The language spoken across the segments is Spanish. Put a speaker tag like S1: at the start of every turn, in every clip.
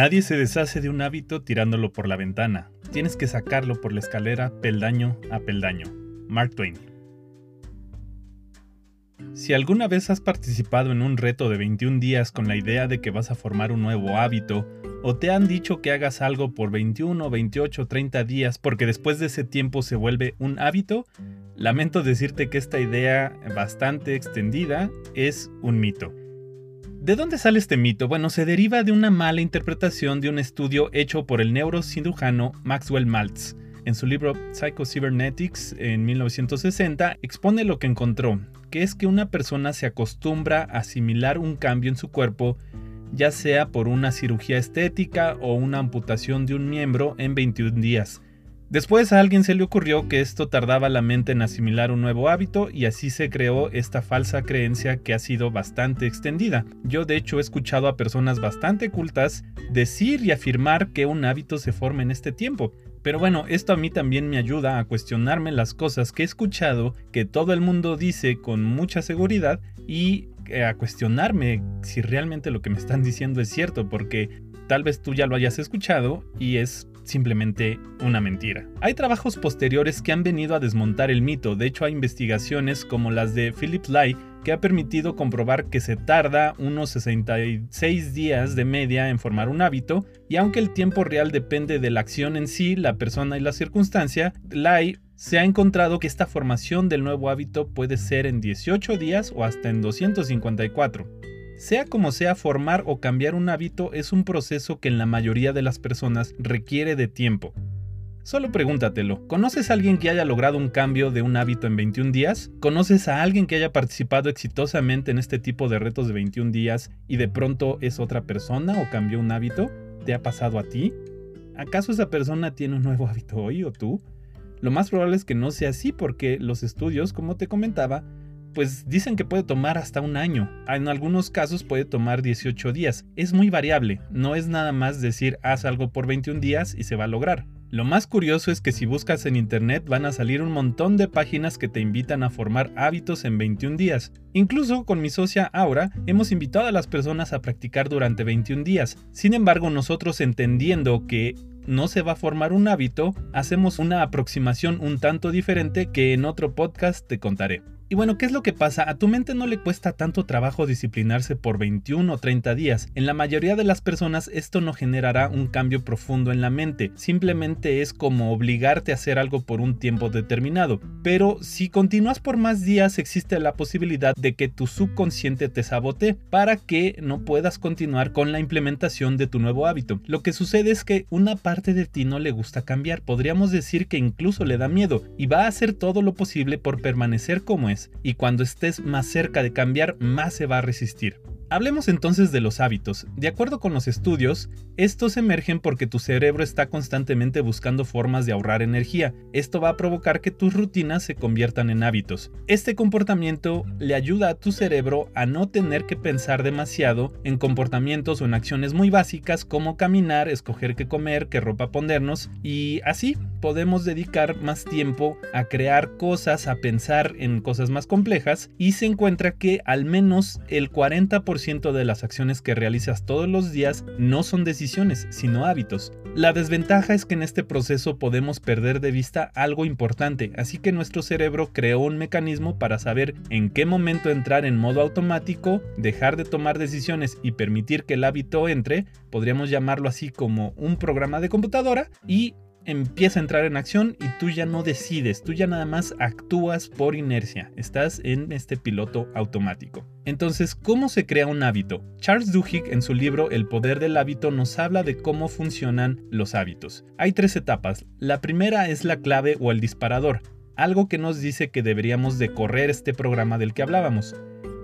S1: Nadie se deshace de un hábito tirándolo por la ventana. Tienes que sacarlo por la escalera peldaño a peldaño. Mark Twain. Si alguna vez has participado en un reto de 21 días con la idea de que vas a formar un nuevo hábito, o te han dicho que hagas algo por 21, 28, 30 días porque después de ese tiempo se vuelve un hábito, lamento decirte que esta idea bastante extendida es un mito. ¿De dónde sale este mito? Bueno, se deriva de una mala interpretación de un estudio hecho por el neurocirujano Maxwell Maltz. En su libro Psychocybernetics en 1960 expone lo que encontró, que es que una persona se acostumbra a asimilar un cambio en su cuerpo, ya sea por una cirugía estética o una amputación de un miembro en 21 días, Después a alguien se le ocurrió que esto tardaba la mente en asimilar un nuevo hábito y así se creó esta falsa creencia que ha sido bastante extendida. Yo de hecho he escuchado a personas bastante cultas decir y afirmar que un hábito se forma en este tiempo. Pero bueno, esto a mí también me ayuda a cuestionarme las cosas que he escuchado, que todo el mundo dice con mucha seguridad y eh, a cuestionarme si realmente lo que me están diciendo es cierto, porque tal vez tú ya lo hayas escuchado y es simplemente una mentira. Hay trabajos posteriores que han venido a desmontar el mito, de hecho hay investigaciones como las de Philip Lai que ha permitido comprobar que se tarda unos 66 días de media en formar un hábito, y aunque el tiempo real depende de la acción en sí, la persona y la circunstancia, Lai se ha encontrado que esta formación del nuevo hábito puede ser en 18 días o hasta en 254. Sea como sea, formar o cambiar un hábito es un proceso que en la mayoría de las personas requiere de tiempo. Solo pregúntatelo, ¿conoces a alguien que haya logrado un cambio de un hábito en 21 días? ¿Conoces a alguien que haya participado exitosamente en este tipo de retos de 21 días y de pronto es otra persona o cambió un hábito? ¿Te ha pasado a ti? ¿Acaso esa persona tiene un nuevo hábito hoy o tú? Lo más probable es que no sea así porque los estudios, como te comentaba, pues dicen que puede tomar hasta un año. En algunos casos puede tomar 18 días. Es muy variable, no es nada más decir haz algo por 21 días y se va a lograr. Lo más curioso es que si buscas en internet van a salir un montón de páginas que te invitan a formar hábitos en 21 días. Incluso con mi socia Aura hemos invitado a las personas a practicar durante 21 días. Sin embargo, nosotros entendiendo que no se va a formar un hábito, hacemos una aproximación un tanto diferente que en otro podcast te contaré. Y bueno, ¿qué es lo que pasa? A tu mente no le cuesta tanto trabajo disciplinarse por 21 o 30 días. En la mayoría de las personas esto no generará un cambio profundo en la mente, simplemente es como obligarte a hacer algo por un tiempo determinado. Pero si continúas por más días existe la posibilidad de que tu subconsciente te sabote para que no puedas continuar con la implementación de tu nuevo hábito. Lo que sucede es que una parte de ti no le gusta cambiar, podríamos decir que incluso le da miedo y va a hacer todo lo posible por permanecer como es y cuando estés más cerca de cambiar, más se va a resistir. Hablemos entonces de los hábitos. De acuerdo con los estudios, estos emergen porque tu cerebro está constantemente buscando formas de ahorrar energía. Esto va a provocar que tus rutinas se conviertan en hábitos. Este comportamiento le ayuda a tu cerebro a no tener que pensar demasiado en comportamientos o en acciones muy básicas como caminar, escoger qué comer, qué ropa ponernos y así podemos dedicar más tiempo a crear cosas, a pensar en cosas más complejas y se encuentra que al menos el 40% de las acciones que realizas todos los días no son decisiones, sino hábitos. La desventaja es que en este proceso podemos perder de vista algo importante, así que nuestro cerebro creó un mecanismo para saber en qué momento entrar en modo automático, dejar de tomar decisiones y permitir que el hábito entre, podríamos llamarlo así como un programa de computadora, y empieza a entrar en acción y tú ya no decides, tú ya nada más actúas por inercia, estás en este piloto automático. Entonces, ¿cómo se crea un hábito? Charles Duhigg en su libro El poder del hábito nos habla de cómo funcionan los hábitos. Hay tres etapas. La primera es la clave o el disparador, algo que nos dice que deberíamos de correr este programa del que hablábamos.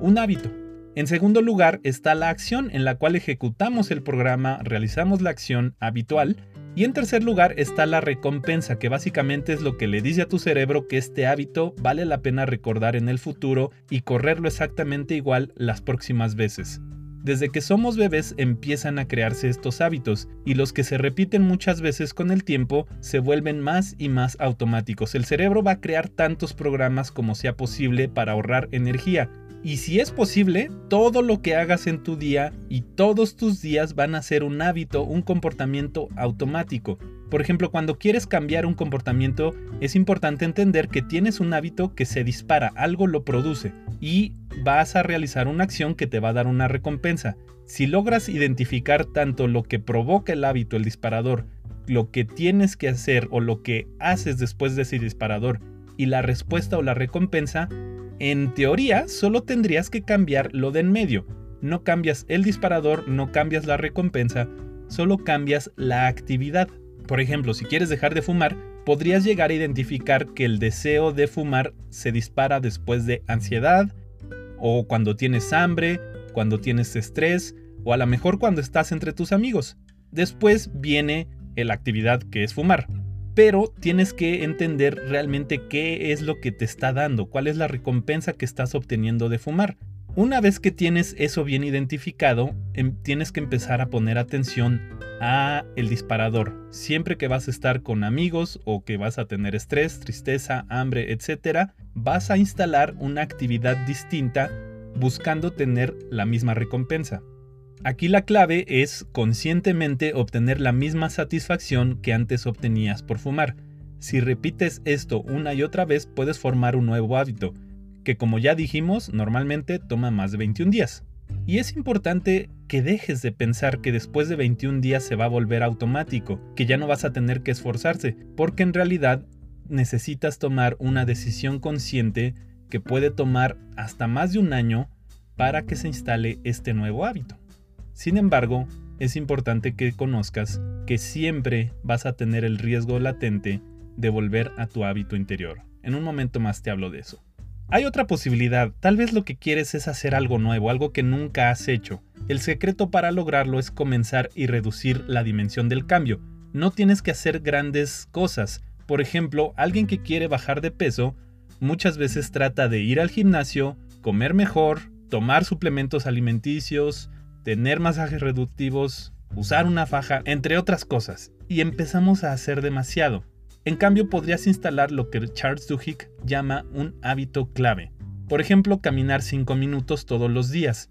S1: Un hábito. En segundo lugar está la acción en la cual ejecutamos el programa, realizamos la acción habitual y en tercer lugar está la recompensa, que básicamente es lo que le dice a tu cerebro que este hábito vale la pena recordar en el futuro y correrlo exactamente igual las próximas veces. Desde que somos bebés empiezan a crearse estos hábitos y los que se repiten muchas veces con el tiempo se vuelven más y más automáticos. El cerebro va a crear tantos programas como sea posible para ahorrar energía. Y si es posible, todo lo que hagas en tu día y todos tus días van a ser un hábito, un comportamiento automático. Por ejemplo, cuando quieres cambiar un comportamiento, es importante entender que tienes un hábito que se dispara, algo lo produce y vas a realizar una acción que te va a dar una recompensa. Si logras identificar tanto lo que provoca el hábito, el disparador, lo que tienes que hacer o lo que haces después de ese disparador y la respuesta o la recompensa, en teoría solo tendrías que cambiar lo de en medio. No cambias el disparador, no cambias la recompensa, solo cambias la actividad. Por ejemplo, si quieres dejar de fumar, podrías llegar a identificar que el deseo de fumar se dispara después de ansiedad, o cuando tienes hambre, cuando tienes estrés, o a lo mejor cuando estás entre tus amigos. Después viene la actividad que es fumar. Pero tienes que entender realmente qué es lo que te está dando, cuál es la recompensa que estás obteniendo de fumar. Una vez que tienes eso bien identificado, em, tienes que empezar a poner atención a el disparador. Siempre que vas a estar con amigos o que vas a tener estrés, tristeza, hambre, etc., vas a instalar una actividad distinta buscando tener la misma recompensa. Aquí la clave es conscientemente obtener la misma satisfacción que antes obtenías por fumar. Si repites esto una y otra vez puedes formar un nuevo hábito que como ya dijimos, normalmente toma más de 21 días. Y es importante que dejes de pensar que después de 21 días se va a volver automático, que ya no vas a tener que esforzarse, porque en realidad necesitas tomar una decisión consciente que puede tomar hasta más de un año para que se instale este nuevo hábito. Sin embargo, es importante que conozcas que siempre vas a tener el riesgo latente de volver a tu hábito interior. En un momento más te hablo de eso. Hay otra posibilidad, tal vez lo que quieres es hacer algo nuevo, algo que nunca has hecho. El secreto para lograrlo es comenzar y reducir la dimensión del cambio. No tienes que hacer grandes cosas. Por ejemplo, alguien que quiere bajar de peso muchas veces trata de ir al gimnasio, comer mejor, tomar suplementos alimenticios, tener masajes reductivos, usar una faja, entre otras cosas. Y empezamos a hacer demasiado. En cambio, podrías instalar lo que Charles Duhigg llama un hábito clave. Por ejemplo, caminar 5 minutos todos los días.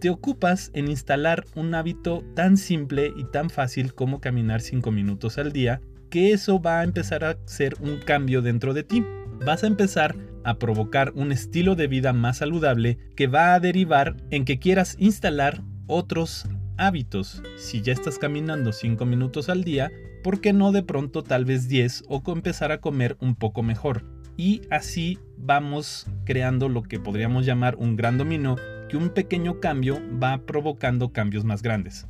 S1: Te ocupas en instalar un hábito tan simple y tan fácil como caminar 5 minutos al día, que eso va a empezar a ser un cambio dentro de ti. Vas a empezar a provocar un estilo de vida más saludable que va a derivar en que quieras instalar otros hábitos. Si ya estás caminando 5 minutos al día, ¿por qué no de pronto tal vez 10 o empezar a comer un poco mejor? Y así vamos creando lo que podríamos llamar un gran dominó, que un pequeño cambio va provocando cambios más grandes.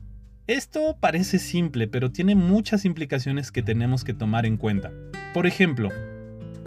S1: Esto parece simple, pero tiene muchas implicaciones que tenemos que tomar en cuenta. Por ejemplo,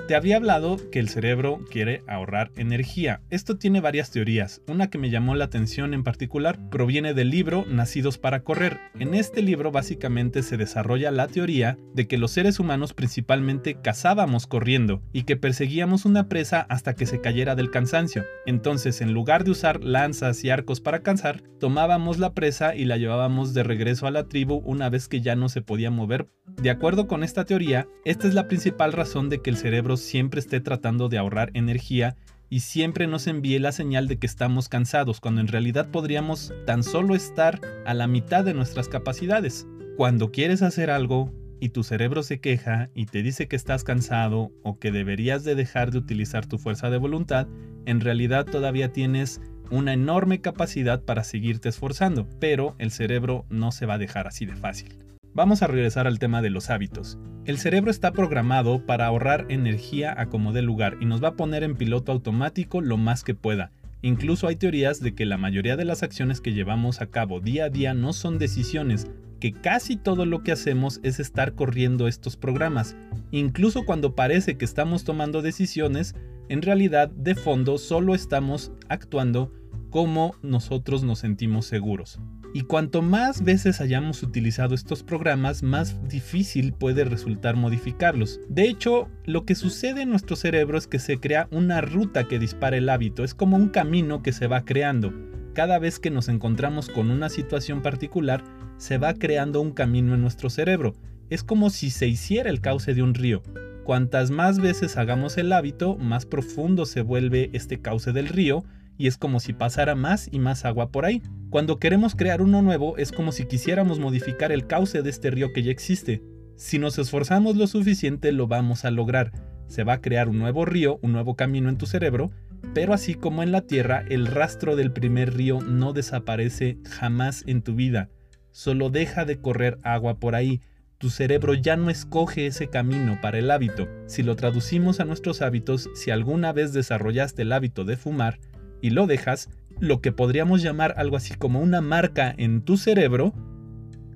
S1: te había hablado que el cerebro quiere ahorrar energía. Esto tiene varias teorías. Una que me llamó la atención en particular proviene del libro Nacidos para Correr. En este libro básicamente se desarrolla la teoría de que los seres humanos principalmente cazábamos corriendo y que perseguíamos una presa hasta que se cayera del cansancio. Entonces, en lugar de usar lanzas y arcos para cazar, tomábamos la presa y la llevábamos de regreso a la tribu una vez que ya no se podía mover. De acuerdo con esta teoría, esta es la principal razón de que el cerebro siempre esté tratando de ahorrar energía y siempre nos envíe la señal de que estamos cansados, cuando en realidad podríamos tan solo estar a la mitad de nuestras capacidades. Cuando quieres hacer algo y tu cerebro se queja y te dice que estás cansado o que deberías de dejar de utilizar tu fuerza de voluntad, en realidad todavía tienes una enorme capacidad para seguirte esforzando, pero el cerebro no se va a dejar así de fácil. Vamos a regresar al tema de los hábitos. El cerebro está programado para ahorrar energía a como dé lugar y nos va a poner en piloto automático lo más que pueda. Incluso hay teorías de que la mayoría de las acciones que llevamos a cabo día a día no son decisiones, que casi todo lo que hacemos es estar corriendo estos programas. Incluso cuando parece que estamos tomando decisiones, en realidad de fondo solo estamos actuando como nosotros nos sentimos seguros. Y cuanto más veces hayamos utilizado estos programas, más difícil puede resultar modificarlos. De hecho, lo que sucede en nuestro cerebro es que se crea una ruta que dispara el hábito, es como un camino que se va creando. cada vez que nos encontramos con una situación particular, se va creando un camino en nuestro cerebro. Es como si se hiciera el cauce de un río. Cuantas más veces hagamos el hábito, más profundo se vuelve este cauce del río y es como si pasara más y más agua por ahí. Cuando queremos crear uno nuevo es como si quisiéramos modificar el cauce de este río que ya existe. Si nos esforzamos lo suficiente lo vamos a lograr. Se va a crear un nuevo río, un nuevo camino en tu cerebro, pero así como en la Tierra, el rastro del primer río no desaparece jamás en tu vida. Solo deja de correr agua por ahí. Tu cerebro ya no escoge ese camino para el hábito. Si lo traducimos a nuestros hábitos, si alguna vez desarrollaste el hábito de fumar y lo dejas, lo que podríamos llamar algo así como una marca en tu cerebro,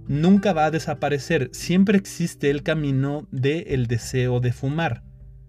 S1: nunca va a desaparecer. Siempre existe el camino del deseo de fumar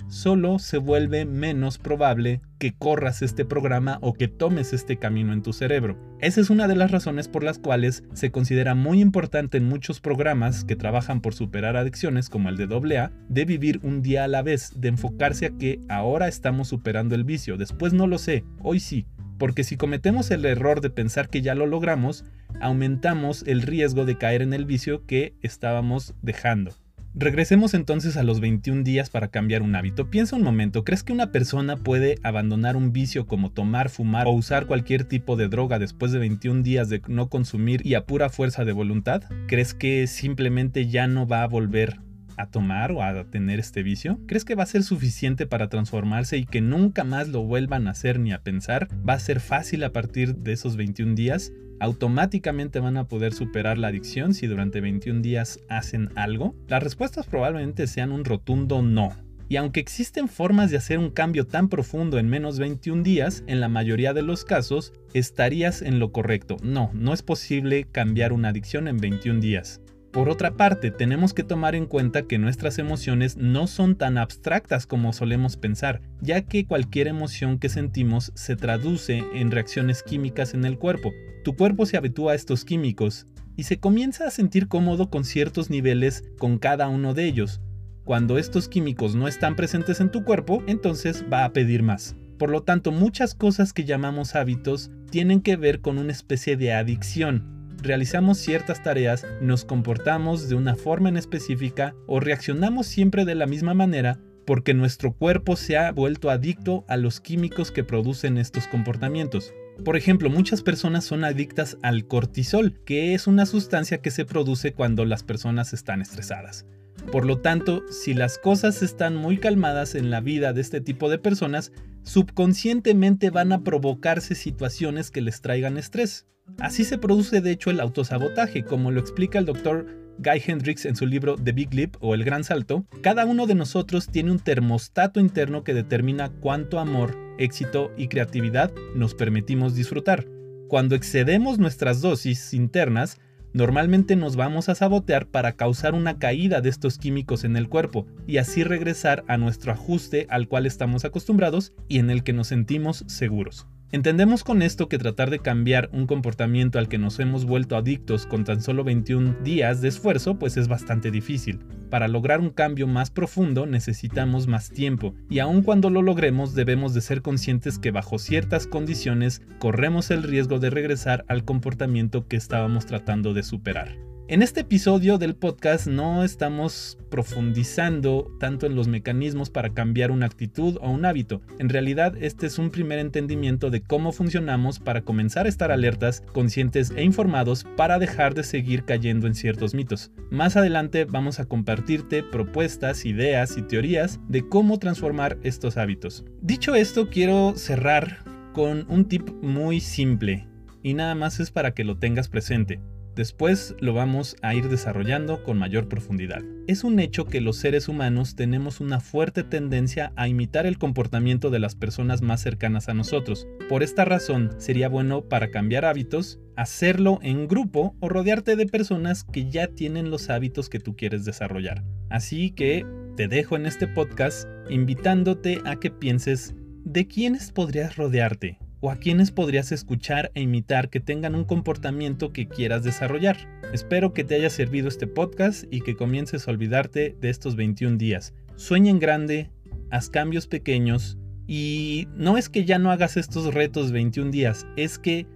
S1: solo se vuelve menos probable que corras este programa o que tomes este camino en tu cerebro. Esa es una de las razones por las cuales se considera muy importante en muchos programas que trabajan por superar adicciones como el de AA, de vivir un día a la vez, de enfocarse a que ahora estamos superando el vicio, después no lo sé, hoy sí, porque si cometemos el error de pensar que ya lo logramos, aumentamos el riesgo de caer en el vicio que estábamos dejando. Regresemos entonces a los 21 días para cambiar un hábito. Piensa un momento, ¿crees que una persona puede abandonar un vicio como tomar, fumar o usar cualquier tipo de droga después de 21 días de no consumir y a pura fuerza de voluntad? ¿Crees que simplemente ya no va a volver a tomar o a tener este vicio? ¿Crees que va a ser suficiente para transformarse y que nunca más lo vuelvan a hacer ni a pensar? ¿Va a ser fácil a partir de esos 21 días? automáticamente van a poder superar la adicción si durante 21 días hacen algo? Las respuestas probablemente sean un rotundo no. Y aunque existen formas de hacer un cambio tan profundo en menos 21 días, en la mayoría de los casos estarías en lo correcto. No, no es posible cambiar una adicción en 21 días. Por otra parte, tenemos que tomar en cuenta que nuestras emociones no son tan abstractas como solemos pensar, ya que cualquier emoción que sentimos se traduce en reacciones químicas en el cuerpo. Tu cuerpo se habitúa a estos químicos y se comienza a sentir cómodo con ciertos niveles con cada uno de ellos. Cuando estos químicos no están presentes en tu cuerpo, entonces va a pedir más. Por lo tanto, muchas cosas que llamamos hábitos tienen que ver con una especie de adicción, realizamos ciertas tareas, nos comportamos de una forma en específica o reaccionamos siempre de la misma manera porque nuestro cuerpo se ha vuelto adicto a los químicos que producen estos comportamientos. Por ejemplo, muchas personas son adictas al cortisol, que es una sustancia que se produce cuando las personas están estresadas. Por lo tanto, si las cosas están muy calmadas en la vida de este tipo de personas, subconscientemente van a provocarse situaciones que les traigan estrés. Así se produce de hecho el autosabotaje, como lo explica el doctor Guy Hendricks en su libro The Big Leap o El Gran Salto. Cada uno de nosotros tiene un termostato interno que determina cuánto amor, éxito y creatividad nos permitimos disfrutar. Cuando excedemos nuestras dosis internas, normalmente nos vamos a sabotear para causar una caída de estos químicos en el cuerpo y así regresar a nuestro ajuste al cual estamos acostumbrados y en el que nos sentimos seguros. Entendemos con esto que tratar de cambiar un comportamiento al que nos hemos vuelto adictos con tan solo 21 días de esfuerzo pues es bastante difícil. Para lograr un cambio más profundo necesitamos más tiempo y aun cuando lo logremos debemos de ser conscientes que bajo ciertas condiciones corremos el riesgo de regresar al comportamiento que estábamos tratando de superar. En este episodio del podcast no estamos profundizando tanto en los mecanismos para cambiar una actitud o un hábito. En realidad este es un primer entendimiento de cómo funcionamos para comenzar a estar alertas, conscientes e informados para dejar de seguir cayendo en ciertos mitos. Más adelante vamos a compartirte propuestas, ideas y teorías de cómo transformar estos hábitos. Dicho esto, quiero cerrar con un tip muy simple y nada más es para que lo tengas presente. Después lo vamos a ir desarrollando con mayor profundidad. Es un hecho que los seres humanos tenemos una fuerte tendencia a imitar el comportamiento de las personas más cercanas a nosotros. Por esta razón, sería bueno para cambiar hábitos, hacerlo en grupo o rodearte de personas que ya tienen los hábitos que tú quieres desarrollar. Así que te dejo en este podcast invitándote a que pienses de quiénes podrías rodearte o a quienes podrías escuchar e imitar que tengan un comportamiento que quieras desarrollar. Espero que te haya servido este podcast y que comiences a olvidarte de estos 21 días. Sueña en grande, haz cambios pequeños y no es que ya no hagas estos retos 21 días, es que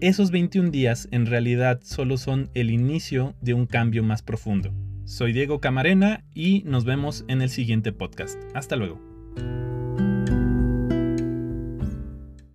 S1: esos 21 días en realidad solo son el inicio de un cambio más profundo. Soy Diego Camarena y nos vemos en el siguiente podcast. Hasta luego.